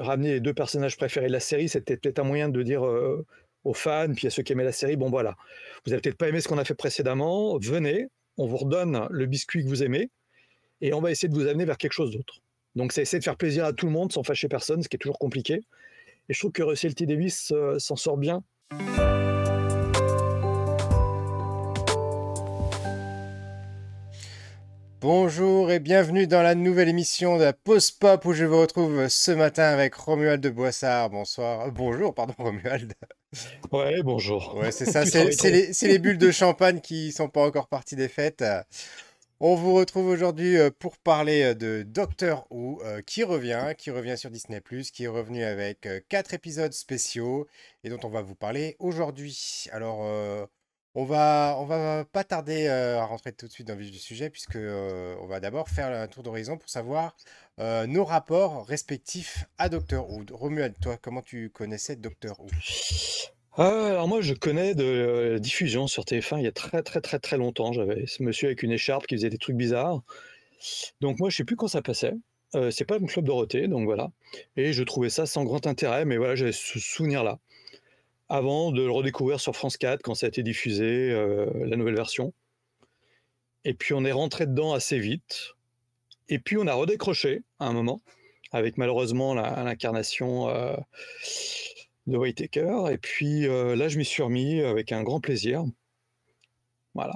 Ramener les deux personnages préférés de la série, c'était peut-être un moyen de dire aux fans, puis à ceux qui aimaient la série, bon voilà, vous avez peut-être pas aimé ce qu'on a fait précédemment, venez, on vous redonne le biscuit que vous aimez, et on va essayer de vous amener vers quelque chose d'autre. Donc c'est essayer de faire plaisir à tout le monde sans fâcher personne, ce qui est toujours compliqué. Et je trouve que Russell T. Davis s'en sort bien. Bonjour et bienvenue dans la nouvelle émission de la Pause Pop où je vous retrouve ce matin avec Romuald de Boissard. Bonsoir. Euh, bonjour, pardon, Romuald. Ouais, bonjour. Ouais, c'est ça, c'est les, bulles de champagne qui sont pas encore parties des fêtes. On vous retrouve aujourd'hui euh, pour parler euh, de Doctor Who qui revient, qui revient sur Disney+, qui est revenu avec quatre épisodes spéciaux et dont on va vous parler aujourd'hui. Alors, on va, on va pas tarder à rentrer tout de suite dans le vif du sujet, puisque on va d'abord faire un tour d'horizon pour savoir nos rapports respectifs à Doctor Who. Romuald, toi, comment tu connaissais Doctor Who? Alors moi je connais de diffusion sur TF1 il y a très très très très longtemps. J'avais ce monsieur avec une écharpe qui faisait des trucs bizarres. Donc moi je sais plus quand ça passait. c'est pas mon club Dorothée, donc voilà. Et je trouvais ça sans grand intérêt, mais voilà, j'avais ce souvenir-là avant de le redécouvrir sur France 4 quand ça a été diffusé, euh, la nouvelle version. Et puis on est rentré dedans assez vite. Et puis on a redécroché à un moment, avec malheureusement l'incarnation euh, de Whitaker. Et puis euh, là, je m'y suis remis avec un grand plaisir. Voilà.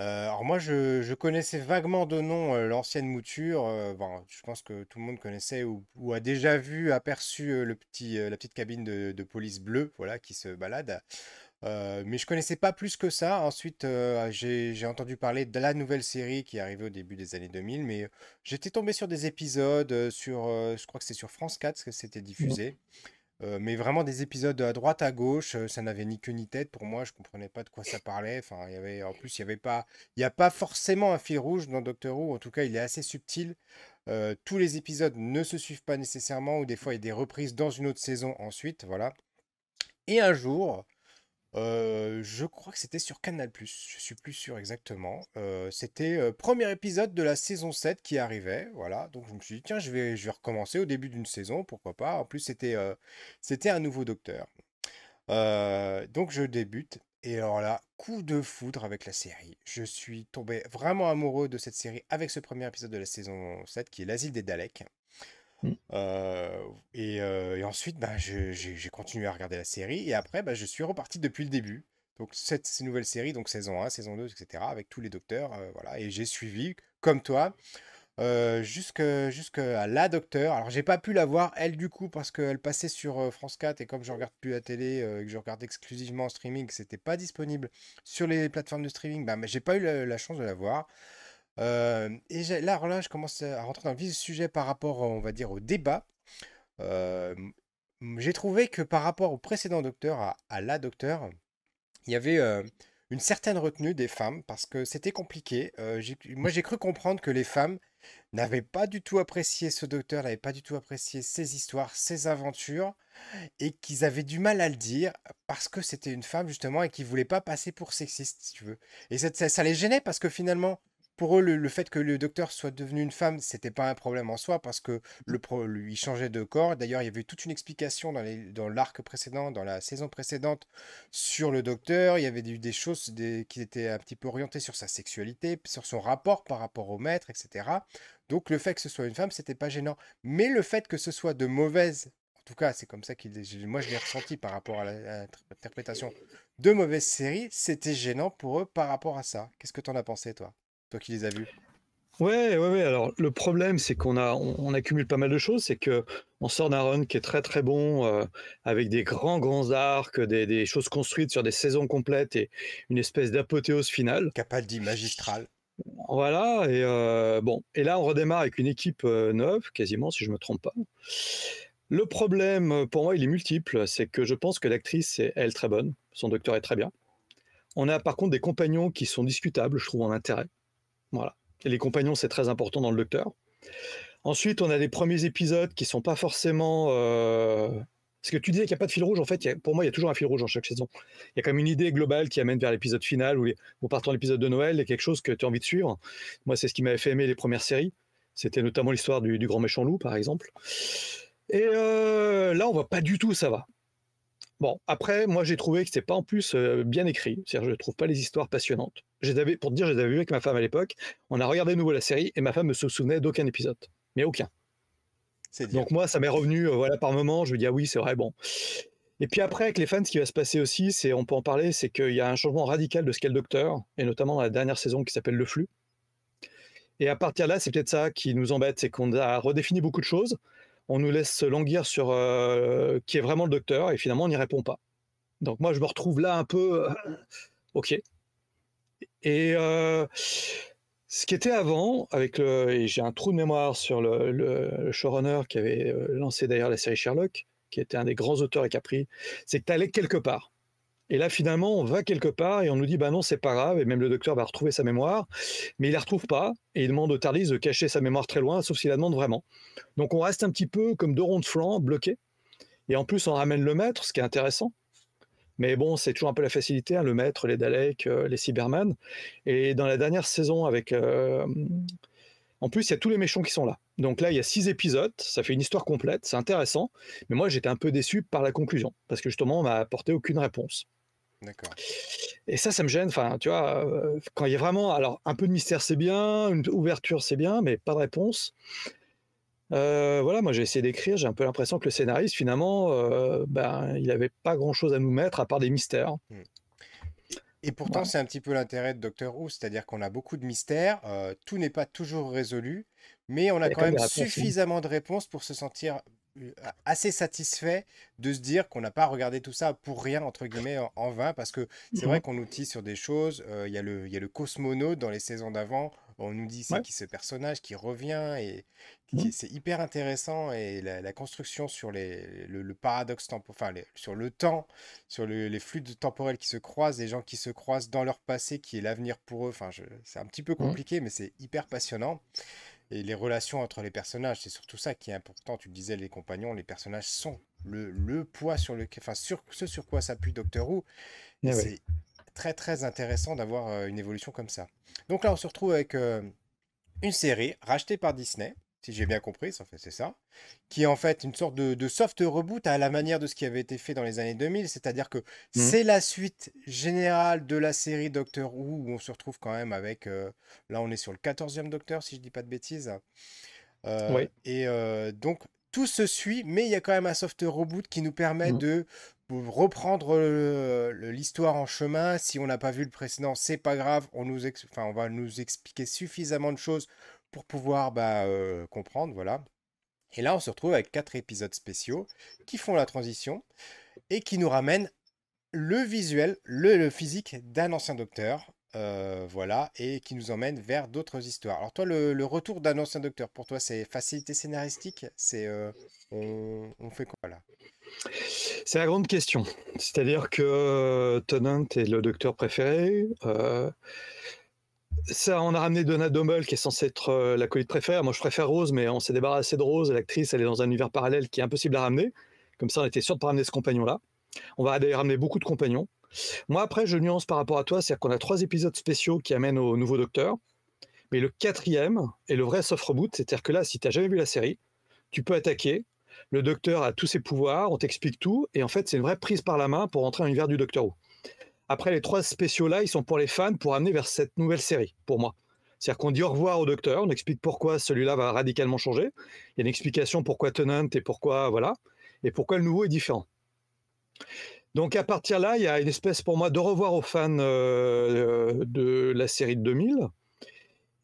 Euh, alors moi, je, connaissais vaguement de nom euh, l'ancienne mouture. Euh, je pense que tout le monde connaissait ou, a déjà vu, aperçu le petit, la petite cabine de, police bleue, voilà, qui se balade. mais je connaissais pas plus que ça. Ensuite, j'ai entendu parler de la nouvelle série qui est arrivée au début des années 2000, mais j'étais tombé sur des épisodes sur, je crois que c'est sur France 4 que c'était diffusé. Euh, mais vraiment des épisodes à droite à gauche, euh, ça n'avait ni queue ni tête pour moi, je comprenais pas de quoi ça parlait. Enfin, il y avait, en plus, il y avait pas, il y a pas forcément un fil rouge dans Doctor Who. En tout cas, il est assez subtil. Euh, tous les épisodes ne se suivent pas nécessairement, ou des fois il y a des reprises dans une autre saison ensuite, voilà. Et un jour, je crois que c'était sur Canal+, je suis plus sûr exactement. C'était euh, premier épisode de la saison 7 qui arrivait, voilà. Donc je me suis dit tiens, je vais, je vais recommencer au début d'une saison, pourquoi pas. En plus c'était c'était un nouveau docteur. donc je débute et alors là, coup de foudre avec la série. Je suis tombé vraiment amoureux de cette série avec ce premier épisode de la saison 7 qui est l'asile des Daleks. Mmh. et, ensuite, bah, j'ai continué à regarder la série. Et après, bah, je suis reparti depuis le début. Donc, cette, ces nouvelles séries, donc saison 1, saison 2, etc., avec tous les docteurs. voilà, et j'ai suivi, comme toi, jusqu'à la docteur. Alors, j'ai pas pu la voir, elle, du coup, parce qu'elle passait sur France 4. Et comme je regarde plus la télé, que je regarde exclusivement en streaming, c'était pas disponible sur les plateformes de streaming, bah, j'ai pas eu la chance de la voir et là, là, je commence à rentrer dans le vif sujet par rapport, on va dire, au débat. j'ai trouvé que par rapport au précédent docteur, à, la docteur, il y avait une certaine retenue des femmes parce que c'était compliqué. moi, j'ai cru comprendre que les femmes n'avaient pas du tout apprécié ce docteur, n'avaient pas du tout apprécié ses histoires, ses aventures, et qu'ils avaient du mal à le dire parce que c'était une femme justement et qu'ils voulaient pas passer pour sexiste, si tu veux. Et ça les gênait parce que finalement, pour eux, le, fait que le docteur soit devenu une femme, c'était pas un problème en soi parce que lui changeait de corps. D'ailleurs, il y avait toute une explication dans l'arc précédent, dans la saison précédente, sur le docteur. Il y avait eu des choses qui étaient un petit peu orientées sur sa sexualité, sur son rapport par rapport au maître, etc. Donc, le fait que ce soit une femme, c'était pas gênant. Mais le fait que ce soit de mauvaise en tout cas, c'est comme ça qu'il. Moi, je l'ai ressenti par rapport à l'interprétation de mauvaise série. C'était gênant pour eux par rapport à ça. Qu'est-ce que tu en as pensé, toi? Toi qui les as vus Ouais, ouais, ouais. Alors, le problème, c'est qu'on a, on, accumule pas mal de choses. C'est que on sort d'un run qui est très, très bon, euh, avec des grands, grands arcs, des, choses construites sur des saisons complètes et une espèce d'apothéose finale. Capaldi magistral. Voilà. Et euh, bon, et là, on redémarre avec une équipe euh, neuve, quasiment, si je me trompe pas. Le problème, pour moi, il est multiple. C'est que je pense que l'actrice est, elle, très bonne. Son docteur est très bien. On a par contre des compagnons qui sont discutables, je trouve, en intérêt. Voilà. Les compagnons, c'est très important dans le Docteur. Ensuite, on a les premiers épisodes qui sont pas forcément. Euh... Parce que tu disais qu'il n'y a pas de fil rouge, en fait, pour moi, il y a toujours un fil rouge dans chaque saison. Il y a comme une idée globale qui amène vers l'épisode final où on part l'épisode de Noël et quelque chose que tu as envie de suivre. Moi, c'est ce qui m'avait fait aimer les premières séries. C'était notamment l'histoire du, grand méchant loup, par exemple. Et là, on voit pas du tout ça va. Bon, après, moi j'ai trouvé que c'était pas en plus bien écrit. C'est-à-dire, je trouve pas les histoires passionnantes. pour te dire, je les avais vues avec ma femme à l'époque. On a regardé de nouveau la série et ma femme ne se souvenait d'aucun épisode. Mais aucun. Donc moi, ça m'est revenu voilà, par moment. Je me dis, ah oui, c'est vrai, bon. Et puis après, avec les fans, ce qui va se passer aussi, c'est, on peut en parler, c'est qu'il y a un changement radical de ce qu'est le docteur, et notamment dans la dernière saison qui s'appelle Le Flux. Et à partir de là, c'est peut-être ça qui nous embête, c'est qu'on a redéfini beaucoup de choses on nous laisse languir sur euh, qui est vraiment le docteur et finalement on n'y répond pas. Donc moi je me retrouve là un peu, euh, ok. Et euh, ce qui était avant, avec le, et j'ai un trou de mémoire sur le, showrunner qui avait lancé d'ailleurs la série Sherlock, qui était un des grands auteurs et Capri, c'est que tu allais quelque part. Et là, finalement, on va quelque part et on nous dit, bah non, c'est pas grave, et même le docteur va retrouver sa mémoire, mais il la retrouve pas, et il demande au TARDIS de cacher sa mémoire très loin, sauf s'il la demande vraiment. Donc on reste un petit peu comme deux ronds de flanc, bloqués, et en plus on ramène le maître, ce qui est intéressant. Mais bon, c'est toujours un peu la facilité, hein, le maître, les Daleks, euh, les Cybermen. Et dans la dernière saison, avec. Euh, en plus, il y a tous les méchants qui sont là. Donc là, il y a six épisodes, ça fait une histoire complète, c'est intéressant. Mais moi, j'étais un peu déçu par la conclusion, parce que justement, on m'a apporté aucune réponse. D'accord. Et ça, ça me gêne. Enfin, tu vois, euh, quand il y a vraiment, alors un peu de mystère, c'est bien, une ouverture, c'est bien, mais pas de réponse. Euh, voilà, moi j'ai essayé d'écrire, j'ai un peu l'impression que le scénariste, finalement, euh, ben, il n'avait pas grand-chose à nous mettre à part des mystères. Hmm. Et pourtant, c'est un petit peu l'intérêt de Doctor Who, c'est-à-dire qu'on a beaucoup de mystères, tout n'est pas toujours résolu, mais on a quand même suffisamment de réponses pour se sentir assez satisfait de se dire qu'on n'a pas regardé tout ça pour rien, entre guillemets, en, vain, parce que c'est vrai qu'on nous tisse sur des choses. Il y, a le, y a le cosmonaute dans les saisons d'avant. On nous dit c'est qui ce personnage qui revient et mmh. c'est hyper intéressant et la, construction sur les, le, paradoxe enfin sur le temps, sur les flux temporels qui se croisent, les gens qui se croisent dans leur passé, qui est l'avenir pour eux. Enfin, c'est un petit peu mmh. compliqué, mais c'est hyper passionnant et les relations entre les personnages, c'est surtout ça qui est important. Tu le disais, les compagnons, les personnages sont le, le poids sur le, enfin sur ce sur quoi s'appuie Doctor Who. Eh c'est très très intéressant d'avoir euh, une évolution comme ça. Donc là, on se retrouve avec euh, une série rachetée par Disney si j'ai bien compris, c'est ça, qui est en fait une sorte de, soft reboot à la manière de ce qui avait été fait dans les années 2000, c'est-à-dire que mmh. c'est la suite générale de la série Doctor Who, où on se retrouve quand même avec, euh, là on est sur le 14e Docteur, si je dis pas de bêtises. Euh, oui. Et euh, donc tout se suit, mais il y a quand même un soft reboot qui nous permet mmh. de reprendre l'histoire en chemin. Si on n'a pas vu le précédent, c'est pas grave, on, nous enfin, on va nous expliquer suffisamment de choses pour pouvoir bah, comprendre, voilà. Et là, on se retrouve avec quatre épisodes spéciaux qui font la transition et qui nous ramènent le visuel, le, physique d'un ancien docteur, voilà, et qui nous emmène vers d'autres histoires. Alors toi, le, retour d'un ancien docteur, pour toi, c'est facilité scénaristique? C'est on, fait quoi là? C'est la grande question. C'est-à-dire que Tennant est le docteur préféré ça, on a ramené Donna Dommel, qui est censée être euh, la colite préférée. Moi, je préfère Rose, mais on s'est débarrassé de Rose. L'actrice, elle est dans un univers parallèle qui est impossible à ramener. Comme ça, on était sûr de pas ramener ce compagnon-là. On va d'ailleurs ramener beaucoup de compagnons. Moi, après, je nuance par rapport à toi, c'est-à-dire qu'on a trois épisodes spéciaux qui amènent au nouveau Docteur. Mais le quatrième est le vrai soft reboot, c'est-à-dire que là, si tu n'as jamais vu la série, tu peux attaquer. Le Docteur a tous ses pouvoirs, on t'explique tout, et en fait, c'est une vraie prise par la main pour entrer dans l'univers du Docteur Who. Après, les trois spéciaux-là, ils sont pour les fans, pour amener vers cette nouvelle série, pour moi. C'est-à-dire qu'on dit au revoir au docteur, on explique pourquoi celui-là va radicalement changer. Il y a une explication pourquoi Tennant et pourquoi, voilà, et pourquoi le nouveau est différent. Donc à partir là, il y a une espèce pour moi de revoir aux fans euh, de la série de 2000,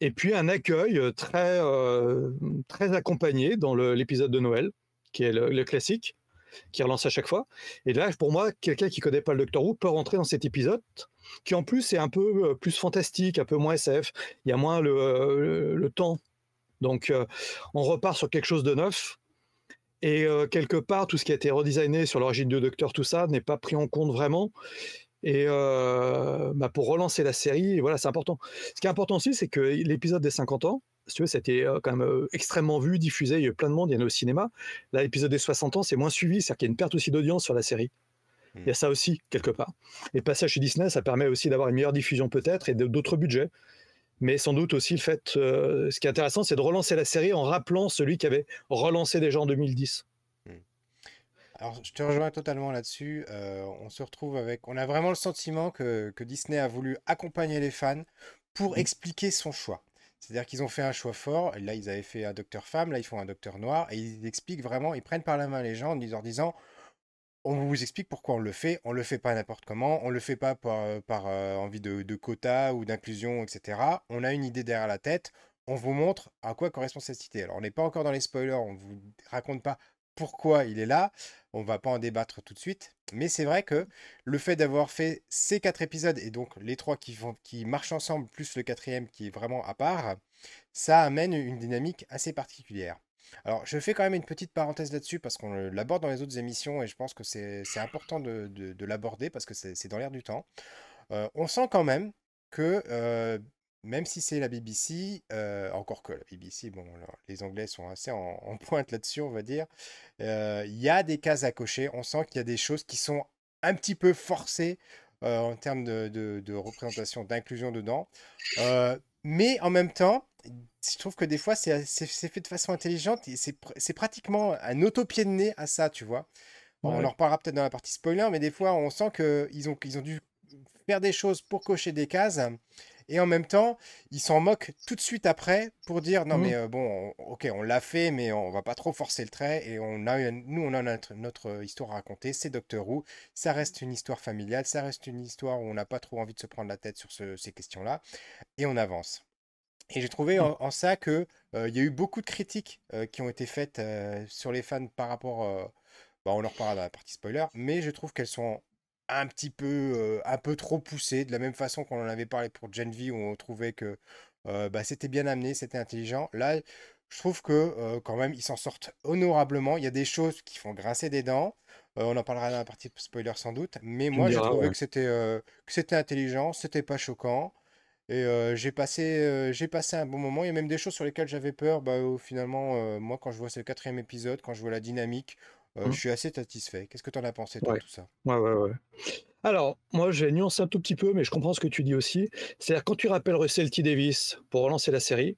et puis un accueil très, euh, très accompagné dans l'épisode de Noël, qui est le classique, qui relance à chaque fois. Et là, pour moi, quelqu'un qui connaît pas le Doctor Who peut rentrer dans cet épisode, qui en plus est un peu euh, plus fantastique, un peu moins SF. Il y a moins le, euh, temps. Donc, euh, on repart sur quelque chose de neuf. Et quelque part, tout ce qui a été redesigné sur l'origine du Docteur, tout ça, n'est pas pris en compte vraiment. Et bah, pour relancer la série, voilà, c'est important. Ce qui est important aussi, c'est que l'épisode des 50 ans, si tu veux, c'était quand même extrêmement vu, diffusé, il y a eu plein de monde, il y en a au cinéma. Là, l'épisode des 60 ans, c'est moins suivi, c'est-à-dire qu'il y a une perte aussi d'audience sur la série. Il y a ça aussi, quelque part. Et passage chez Disney, ça permet aussi d'avoir une meilleure diffusion peut-être et d'autres budgets. Mais sans doute aussi le fait, ce qui est intéressant, c'est de relancer la série en rappelant celui qui avait relancé déjà en 2010. Alors, je te rejoins totalement là-dessus. Euh, on se retrouve avec. On a vraiment le sentiment que, que Disney a voulu accompagner les fans pour Mmh. expliquer son choix. C'est-à-dire qu'ils ont fait un choix fort. Là, ils avaient fait un docteur femme, là, ils font un docteur noir. Et ils expliquent vraiment, ils prennent par la main les gens en leur disant on vous explique pourquoi on le fait. On le fait pas n'importe comment. On le fait pas par, euh, euh, envie de, de quota ou d'inclusion, etc. On a une idée derrière la tête. On vous montre à quoi correspond cette idée. Alors, on n'est pas encore dans les spoilers. On vous raconte pas pourquoi il est là. On va pas en débattre tout de suite. Mais c'est vrai que le fait d'avoir fait ces quatre épisodes et donc les trois qui, marchent ensemble, plus le quatrième qui est vraiment à part, ça amène une dynamique assez particulière. Alors, je fais quand même une petite parenthèse là-dessus parce qu'on l'aborde dans les autres émissions et je pense que c'est important de, de- de l'aborder parce que c'est c'est dans l'air du temps. Euh, on sent quand même que, euh, même si c'est la BBC, euh, encore que la BBC, bon, alors, les Anglais sont assez en, en pointe là-dessus, on va dire, euh, il y a des cases à cocher. On sent qu'il y a des choses qui sont un petit peu forcées euh, en termes de, de- de représentation, d'inclusion dedans. Mais en même temps, je trouve que des fois, c'est fait de façon intelligente et c'est pr- c'est pratiquement un autopied de nez à ça, tu vois. Bon, on en reparlera peut-être dans la partie spoiler, mais des fois, on sent qu'ils ont, qu'ils ont dû faire des choses pour cocher des cases. Et en même temps, ils s'en moquent tout de suite après pour dire non, Mmh. mais euh, bon, on- ok, on l'a fait, mais on va pas trop forcer le trait. Et on a, une- nous, on a notre, notre histoire à raconter. C'est Doctor Who. Ça reste une histoire familiale. Ça reste une histoire où on n'a pas trop envie de se prendre la tête sur ce- ces questions-là. Et on avance. Et j'ai trouvé Mmh. en, en ça que euh, y a eu beaucoup de critiques euh, qui ont été faites euh, sur les fans par rapport. bah, on en reparlera dans la partie spoiler, mais je trouve qu'elles sont un petit peu, euh, un peu trop poussées, de la même façon qu'on en avait parlé pour Gen V, où on trouvait que euh, bah, c'était bien amené, c'était intelligent. Là, je trouve que euh, quand même, ils s'en sortent honorablement. Il y a des choses qui font grincer des dents. On en parlera dans la partie spoiler sans doute, mais moi j'ai trouvé ouais. que c'était que c'était intelligent, c'était pas choquant. Et j'ai passé, j'ai passé un bon moment. Il y a même des choses sur lesquelles j'avais peur. Bah, finalement, moi, quand je vois ce quatrième épisode, quand je vois la dynamique, Mmh. je suis assez satisfait. Qu'est-ce que tu en as pensé, toi, Ouais. tout ça? Ouais, ouais, ouais. Alors, moi, j'ai nuancé un tout petit peu, mais je comprends ce que tu dis aussi. C'est-à-dire, quand tu rappelles Russell T. Davis pour relancer la série,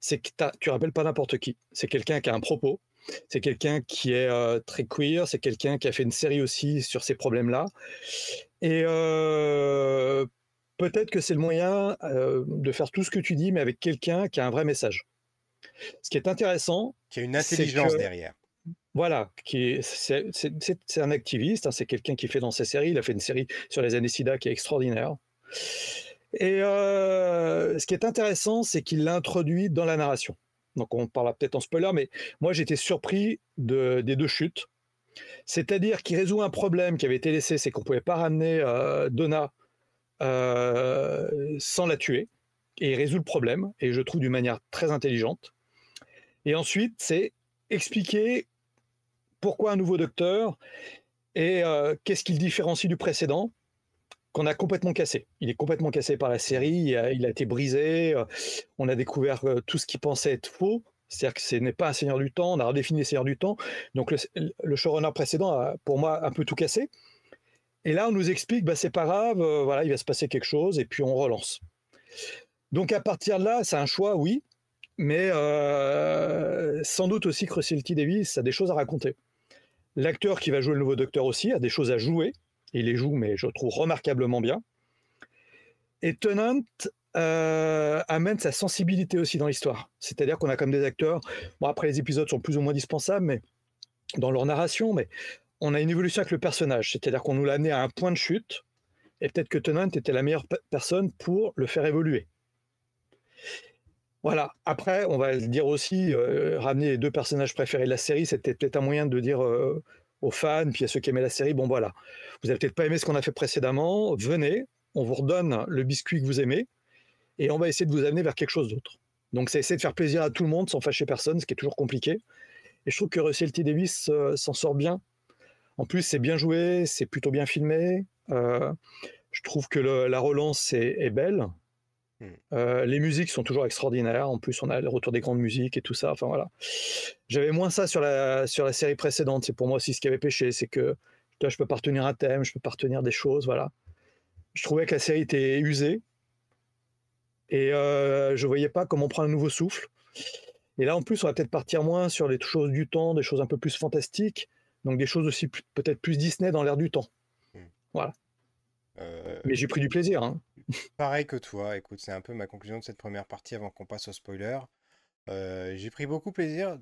c'est que tu rappelles pas n'importe qui. C'est quelqu'un qui a un propos, c'est quelqu'un qui est euh, très queer, c'est quelqu'un qui a fait une série aussi sur ces problèmes-là. Et euh, peut-être que c'est le moyen euh, de faire tout ce que tu dis, mais avec quelqu'un qui a un vrai message. Ce qui est intéressant, Qu'il y a une intelligence que derrière. Voilà, c'est un activiste, hein, c'est quelqu'un qui fait dans ses séries. Il a fait une série sur les années SIDA qui est extraordinaire. Et euh, ce qui est intéressant, c'est qu'il l'a introduit dans la narration. Donc on parlera peut-être en spoiler, mais moi j'étais surpris de, des deux chutes. C'est-à-dire qu'il résout un problème qui avait été laissé, c'est qu'on ne pouvait pas ramener euh, Donna euh, sans la tuer. Et il résout le problème, et je trouve d'une manière très intelligente. Et ensuite, c'est expliquer pourquoi un nouveau docteur et euh, qu'est-ce qu'il différencie du précédent qu'on a complètement cassé. Il est complètement cassé par la série, il a, été brisé, euh, on a découvert euh, tout ce qui pensait être faux, c'est-à-dire que ce n'est pas un seigneur du temps, on a redéfini les seigneurs du temps, donc le, le showrunner précédent a pour moi un peu tout cassé. Et là, on nous explique, bah, c'est pas grave, voilà, il va se passer quelque chose, et puis on relance. Donc à partir de là, c'est un choix, oui, mais sans doute aussi que Russell T. Davis a des choses à raconter. L'acteur qui va jouer le nouveau docteur aussi a des choses à jouer. Il les joue, mais je trouve remarquablement bien. Et Tennant euh, amène sa sensibilité aussi dans l'histoire. C'est-à-dire qu'on a comme des acteurs, bon après les épisodes sont plus ou moins dispensables, mais dans leur narration, mais on a une évolution avec le personnage. C'est-à-dire qu'on nous l'a amené à un point de chute, et peut-être que Tennant était la meilleure personne pour le faire évoluer. Voilà. Après, on va dire aussi, euh, ramener les deux personnages préférés de la série, c'était peut-être un moyen de dire euh, aux fans, puis à ceux qui aimaient la série, bon voilà, vous avez peut-être pas aimé ce qu'on a fait précédemment, venez, on vous redonne le biscuit que vous aimez, et on va essayer de vous amener vers quelque chose d'autre. Donc c'est essayer de faire plaisir à tout le monde sans fâcher personne, ce qui est toujours compliqué. Et je trouve que Russell T. Davis euh, s'en sort bien. En plus, c'est bien joué, c'est plutôt bien filmé. Je trouve que la relance est belle. Euh, les musiques sont toujours extraordinaires. En plus, on a le retour des grandes musiques et tout ça. Enfin voilà. J'avais moins ça sur la, sur la série précédente. C'est pour moi aussi ce qui avait péché. C'est que là, je peux pas retenir un thème, je peux pas retenir des choses. Voilà. Je trouvais que la série était usée. Et euh, je voyais pas comment prendre un nouveau souffle. Et là, en plus, on va peut-être partir moins sur les choses du temps, des choses un peu plus fantastiques. Donc des choses aussi peut-être plus Disney dans l'air du temps. Mmh. Voilà. Euh, Mais j'ai pris du plaisir. Hein. Pareil que toi, écoute, c'est un peu ma conclusion de cette première partie avant qu'on passe au spoiler. J'ai pris beaucoup, plaisir,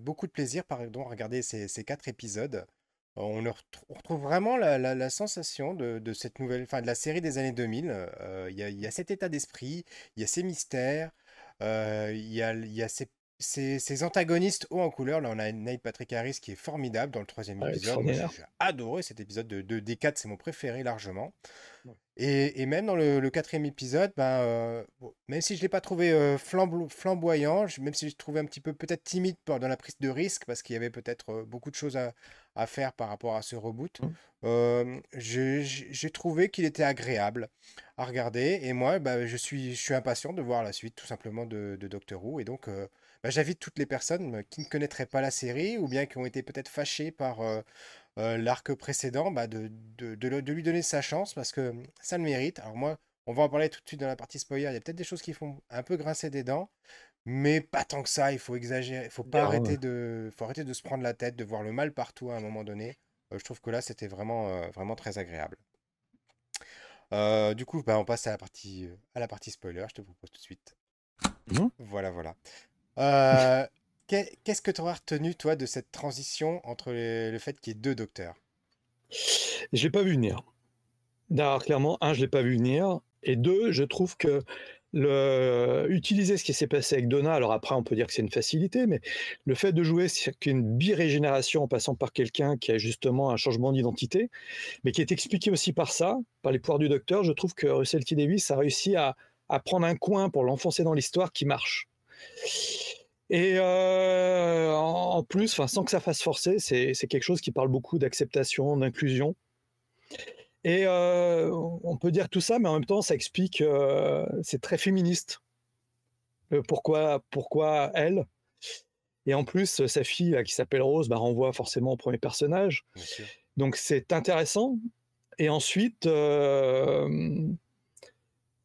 beaucoup de plaisir pardon, à regarder ces, quatre épisodes. On, retrouve vraiment la, sensation de, cette nouvelle, enfin de la série des années 2000. Il y, a, cet état d'esprit, il y a ces mystères, il y a ces ces, antagonistes hauts en couleur, là on a Neil Patrick Harris qui est formidable dans le troisième épisode. j'ai adoré cet épisode de, de D4, c'est mon préféré largement. Et, même dans le, quatrième épisode, ben, euh, même si je ne l'ai pas trouvé euh, flamboyant, même si je l'ai trouvé un petit peu peut-être timide dans la prise de risque, parce qu'il y avait peut-être euh, beaucoup de choses à, faire par rapport à ce reboot, mmh. j'ai trouvé qu'il était agréable à regarder. Et moi, ben, je, suis, je suis impatient de voir la suite tout simplement de, de Doctor Who. Et donc, bah, j'invite toutes les personnes qui ne connaîtraient pas la série ou bien qui ont été peut-être fâchées par l'arc précédent, bah, de, de, lui donner sa chance parce que ça le mérite. Alors moi, on va en parler tout de suite dans la partie spoiler. Il y a peut-être des choses qui font un peu grincer des dents, mais pas tant que ça. Il faut exagérer. Il faut pas arrêter de, faut arrêter de se prendre la tête, de voir le mal partout à un moment donné. je trouve que là, c'était vraiment, vraiment très agréable. du coup, bah, on passe à la partie, à la partie spoiler. Je te propose tout de suite. Mmh. Voilà, voilà. Euh, qu'est-ce que tu auras retenu, toi, de cette transition entre le fait qu'il y ait deux docteurs? Je l'ai pas vu venir. D'ailleurs, clairement, un, je l'ai pas vu venir. Et deux, je trouve que le, utiliser ce qui s'est passé avec Donna, alors après on peut dire que c'est une facilité, mais le fait de jouer une birégénération en passant par quelqu'un qui a justement un changement d'identité, mais qui est expliqué aussi par ça, par les pouvoirs du docteur, je trouve que Russell T. Davis a réussi à prendre un coin pour l'enfoncer dans l'histoire qui marche. Et euh, en plus, sans que ça fasse forcer, c'est quelque chose qui parle beaucoup d'acceptation, d'inclusion. Et euh, on peut dire tout ça, mais en même temps, ça explique, euh, c'est très féministe. pourquoi, pourquoi elle? Et en plus, sa fille, qui s'appelle Rose, bah, renvoie forcément au premier personnage. Donc c'est intéressant. Et ensuite,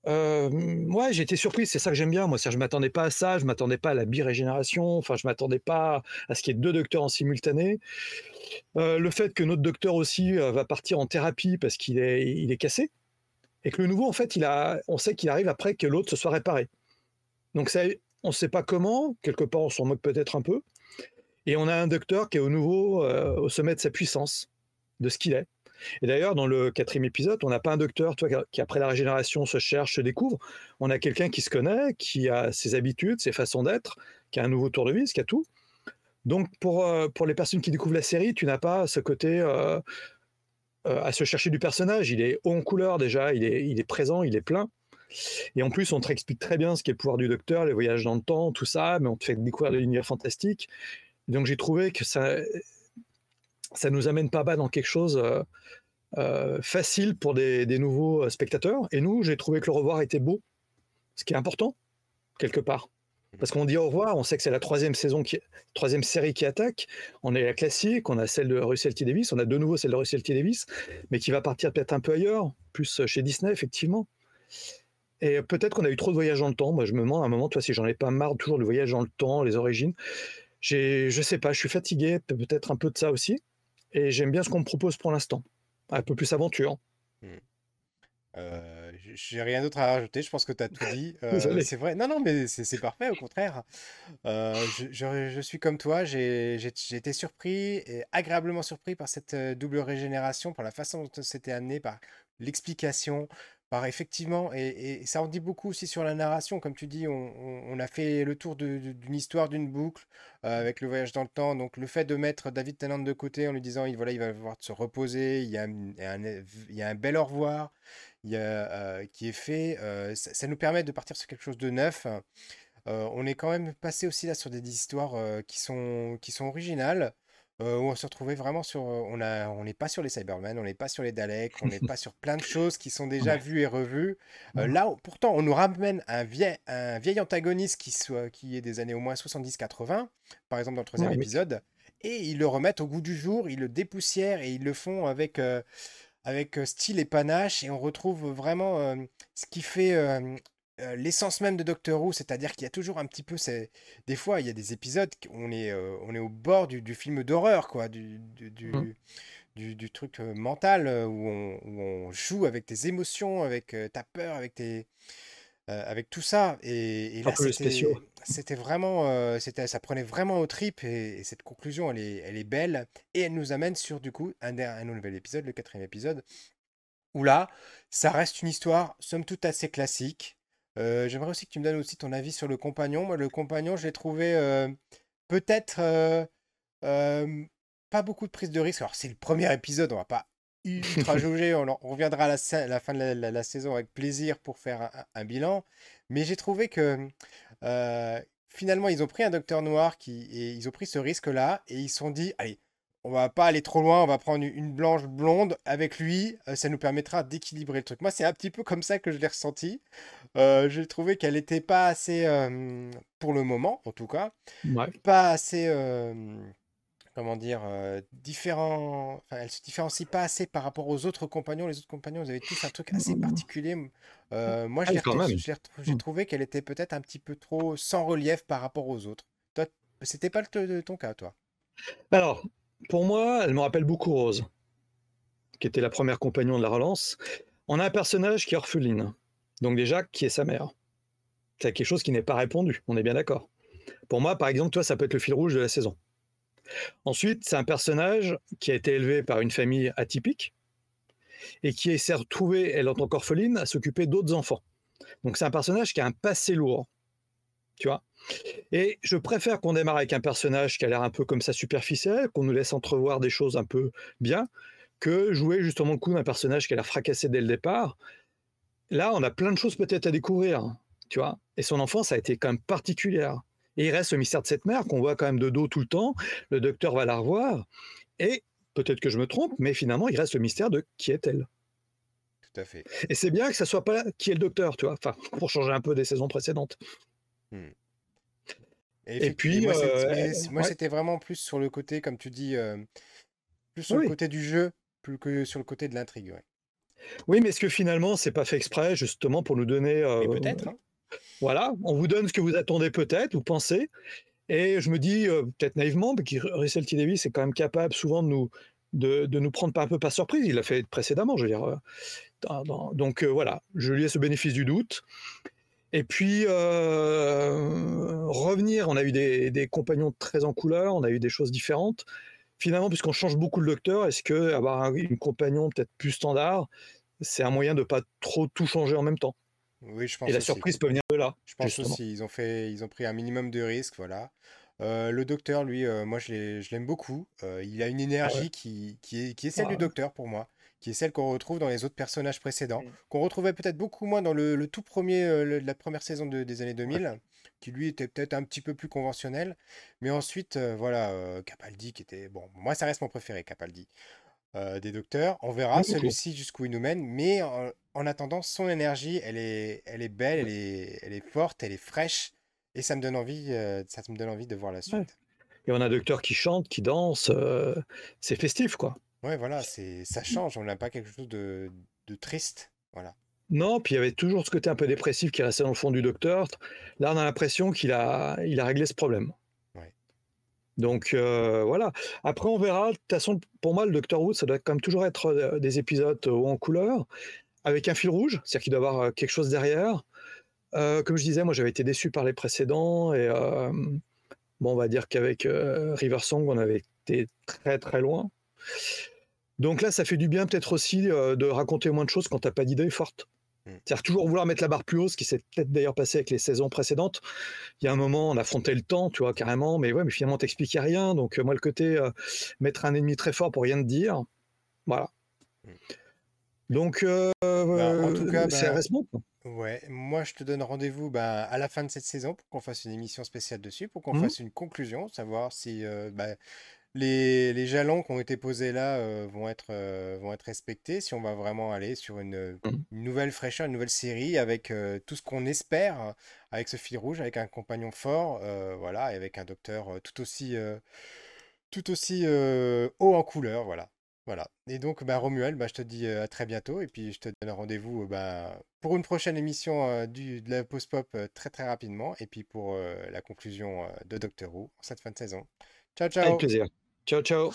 euh, ouais, j'ai été surpris, c'est ça que j'aime bien. Moi, je m'attendais pas à ça, je m'attendais pas à la birégénération, enfin, je m'attendais pas à ce qu'il y ait deux docteurs en simultané. Euh, le fait que notre docteur aussi euh, va partir en thérapie parce qu'il est, cassé, et que le nouveau, en fait, il a, on sait qu'il arrive après que l'autre se soit réparé. Donc, ça, on ne sait pas comment, quelque part, on s'en moque peut-être un peu. Et on a un docteur qui est au nouveau au sommet de sa puissance, de ce qu'il est. Et d'ailleurs, dans le quatrième épisode, on n'a pas un docteur toi, qui, après la régénération, se cherche, se découvre. On a quelqu'un qui se connaît, qui a ses habitudes, ses façons d'être, qui a un nouveau tour de vis, qui a tout. Donc, pour, euh, pour les personnes qui découvrent la série, tu n'as pas ce côté euh, euh, à se chercher du personnage. Il est haut en couleur déjà, il est, il est présent, il est plein. Et en plus, on te explique très bien ce qu'est le pouvoir du docteur, les voyages dans le temps, tout ça, mais on te fait découvrir l'univers fantastique. Donc j'ai trouvé que ça, ça nous amène pas bas dans quelque chose euh, euh, facile pour des, nouveaux euh, spectateurs. Et nous, j'ai trouvé que le revoir était beau, ce qui est important, quelque part. Parce qu'on dit au revoir, on sait que c'est la troisième saison, troisième série qui attaque. On a la classique, on a celle de Russell T. Davis, on a de nouveau celle de Russell T. Davis, mais qui va partir peut-être un peu ailleurs, plus chez Disney, effectivement. Et peut-être qu'on a eu trop de voyages dans le temps. Moi, je me demande à un moment, toi, si j'en ai pas marre toujours de voyage dans le temps, les origines. Je sais pas, je suis fatigué, peut-être un peu de ça aussi et j'aime bien ce qu'on me propose pour l'instant. Un peu plus aventure. Mmh. Euh, j'ai rien d'autre à rajouter, je pense que tu as tout dit. Euh, c'est vrai, non, non, mais c'est parfait, au contraire. Euh, je, je, suis comme toi, j'ai été surpris et agréablement surpris par cette double régénération, par la façon dont c'était amené, par l'explication, par effectivement, et, ça en dit beaucoup aussi sur la narration. Comme tu dis, on, a fait le tour d'une histoire, d'une boucle euh, avec le voyage dans le temps. Donc le fait de mettre David Tennant de côté en lui disant il, voilà, il va devoir se reposer, il y, a un, il y a un bel au revoir il y a, euh, qui est fait, euh, ça, nous permet de partir sur quelque chose de neuf. on est quand même passé aussi là sur des histoires qui, sont, qui sont originales. Euh, où on se retrouvait vraiment sur. Euh, on a, on n'est pas sur les Cybermen, on n'est pas sur les Daleks, on n'est pas sur plein de choses qui sont déjà vues et revues. Euh, là, pourtant, on nous ramène un vieil, un vieil antagoniste qui, soit, qui est des années au moins 70-80, par exemple dans le troisième épisode, et ils le remettent au goût du jour, ils le dépoussièrent et ils le font avec, avec style et panache, et on retrouve vraiment ce qui fait euh, l'essence même de Doctor Who, c'est-à-dire qu'il y a toujours un petit peu, des fois il y a des épisodes on est euh, on est au bord du, du film d'horreur quoi, du du, du, Mmh. du- du truc euh, mental où on, où on joue avec tes émotions, avec ta peur, avec tes avec tout ça. Et, là c'était vraiment c'était ça prenait vraiment au trip et, et cette conclusion elle est elle est belle et elle nous amène sur du coup un nouvel épisode, le quatrième épisode où là, ça reste une histoire, somme toute, assez classique. Euh, j'aimerais aussi que tu me donnes aussi ton avis sur le compagnon. Moi, le compagnon, je l'ai trouvé euh, peut-être euh, pas beaucoup de prise de risque. Alors, c'est le premier épisode, on va pas ultra jauger. On, on reviendra à la, fin de la, la- la saison avec plaisir pour faire un, un bilan. Mais j'ai trouvé que finalement, ils ont pris un docteur noir qui, et ils ont pris ce risque-là et ils se sont dit, allez, on va pas aller trop loin, on va prendre une blanche blonde avec lui, euh, ça nous permettra d'équilibrer le truc. Moi, c'est un petit peu comme ça que je l'ai ressenti. Euh, j'ai trouvé qu'elle n'était pas assez, euh, pour le moment en tout cas, Ouais. pas assez, euh, comment dire, différent. Enfin, elle se différencie pas assez par rapport aux autres compagnons. Les autres compagnons, ils avaient tous un truc assez particulier. Euh, moi, je Ah, l'ai j'ai Mm. trouvé qu'elle était peut-être un petit peu trop sans relief par rapport aux autres. Toi, c'était pas le ton cas, toi? Alors, pour moi, elle me rappelle beaucoup Rose, qui était la première compagnon de la relance. On a un personnage qui est orpheline, donc déjà qui est sa mère. C'est quelque chose qui n'est pas répondu, on est bien d'accord. Pour moi, par exemple, toi, ça peut être le fil rouge de la saison. Ensuite, c'est un personnage qui a été élevé par une famille atypique et qui s'est retrouvée, elle en tant qu'orpheline, à s'occuper d'autres enfants. Donc c'est un personnage qui a un passé lourd, tu vois. Et je préfère qu'on démarre avec un personnage qui a l'air un peu comme ça superficiel, qu'on nous laisse entrevoir des choses un peu bien, que jouer justement le coup d'un personnage qui a l'air fracassé dès le départ. Là, on a plein de choses peut-être à découvrir, tu vois. Et son enfance a été quand même particulière. Et il reste le mystère de cette mère qu'on voit quand même de dos tout le temps. Le docteur va la revoir. Et peut-être que je me trompe, mais finalement, il reste le mystère de qui est-elle. Tout à fait. Et c'est bien que ça soit pas qui est le docteur, tu vois. Enfin, pour changer un peu des saisons précédentes. Et, puis, moi, euh, ouais. c'était vraiment plus sur le côté, comme tu dis, euh, plus sur le côté du jeu, plus que sur le côté de l'intrigue. ouais. Oui, mais est-ce que finalement, c'est pas fait exprès, justement, pour nous donner. euh, peut-être. hein. Voilà, on vous donne ce que vous attendez peut-être, vous pensez. Et je me dis, euh, peut-être naïvement, mais que Russell T. Davis est quand même capable souvent de nous, de, de nous prendre un peu par surprise. Il l'a fait précédemment, je veux dire. euh, dans- dans- donc euh, voilà, je lui ai ce bénéfice du doute. Et puis, euh, revenir, on a eu des, des compagnons très en couleur, on a eu des choses différentes. Finalement, puisqu'on change beaucoup le docteur, est-ce que avoir un, une compagnon peut-être plus standard, c'est un moyen de pas trop tout changer en même temps? Oui, je pense Et la aussi. surprise peut venir de là, Je pense justement. aussi, ils ont fait, ils ont pris un minimum de risques, voilà. Euh, le docteur, lui, euh, moi je l'ai- je l'aime beaucoup. Il a une énergie qui, qui est, qui est celle du Ouais. docteur pour moi, qui est celle qu'on retrouve dans les autres personnages précédents, Mm. qu'on retrouvait peut-être beaucoup moins dans le, le tout premier, euh, le- la première saison de- des années 2000, qui lui était peut-être un petit peu plus conventionnel. Mais ensuite, euh, voilà, euh, Capaldi qui était, bon, moi ça reste mon préféré, Capaldi, euh, des docteurs. On verra Oui, celui-ci jusqu'où il nous mène, mais en, en attendant, son énergie, elle est, elle est belle, elle est, elle est forte, elle est fraîche, et ça me donne envie, euh, ça me donne envie de voir la Ouais. suite. Et on a un docteur qui chante, qui danse, euh, c'est festif, quoi. Ouais, voilà, c'est, ça change, on n'a pas quelque chose de, de triste, voilà. Non, puis il y avait toujours ce côté un peu dépressif qui restait dans le fond du docteur. Là, on a l'impression qu'il a, il a réglé ce problème. Ouais. Donc euh, voilà. Après, on verra. De toute façon, pour moi, le Docteur Who, ça doit quand même toujours être euh, des épisodes euh, en couleur, avec un fil rouge, c'est-à-dire qu'il doit y avoir quelque chose derrière. Euh, comme je disais, moi, j'avais été déçu par les précédents, et euh, bon, on va dire qu'avec euh, River Song, on avait été très très loin. Donc là, ça fait du bien peut-être aussi euh, de raconter moins de choses quand t'as pas d'idée forte. Mm. C'est-à-dire toujours vouloir mettre la barre plus haut, ce qui s'est peut-être d'ailleurs passé avec les saisons précédentes. Il y a un moment, on affrontait le temps, tu vois, carrément, mais ouais, mais finalement, t'expliquais rien. Donc, euh, moi, le côté euh, mettre un ennemi très fort pour rien te dire, voilà. Mm. Donc, euh, Bah, en tout cas, c'est bah, bon. quoi. Ouais, moi je te donne rendez-vous bah, à la fin de cette saison pour qu'on fasse une émission spéciale dessus, pour qu'on Mhm. fasse une conclusion, savoir si bah, les, les jalons qui ont été posés là euh, vont être, euh, vont être respectés, si on va vraiment aller sur une, Mhm. une nouvelle fraîcheur, une nouvelle série avec euh, tout ce qu'on espère, euh, avec ce fil rouge, avec un compagnon fort, euh, voilà, et avec un docteur euh, tout aussi, euh, tout aussi euh, haut en couleur, voilà. Voilà. Et donc, bah, Romuald, bah, je te dis à très bientôt. Et puis, je te donne rendez-vous bah, pour une prochaine émission du, de la Post Pop très très rapidement. Et puis pour la conclusion de Doctor Who en cette fin de saison. Ciao, ciao. Avec plaisir. Ciao, ciao.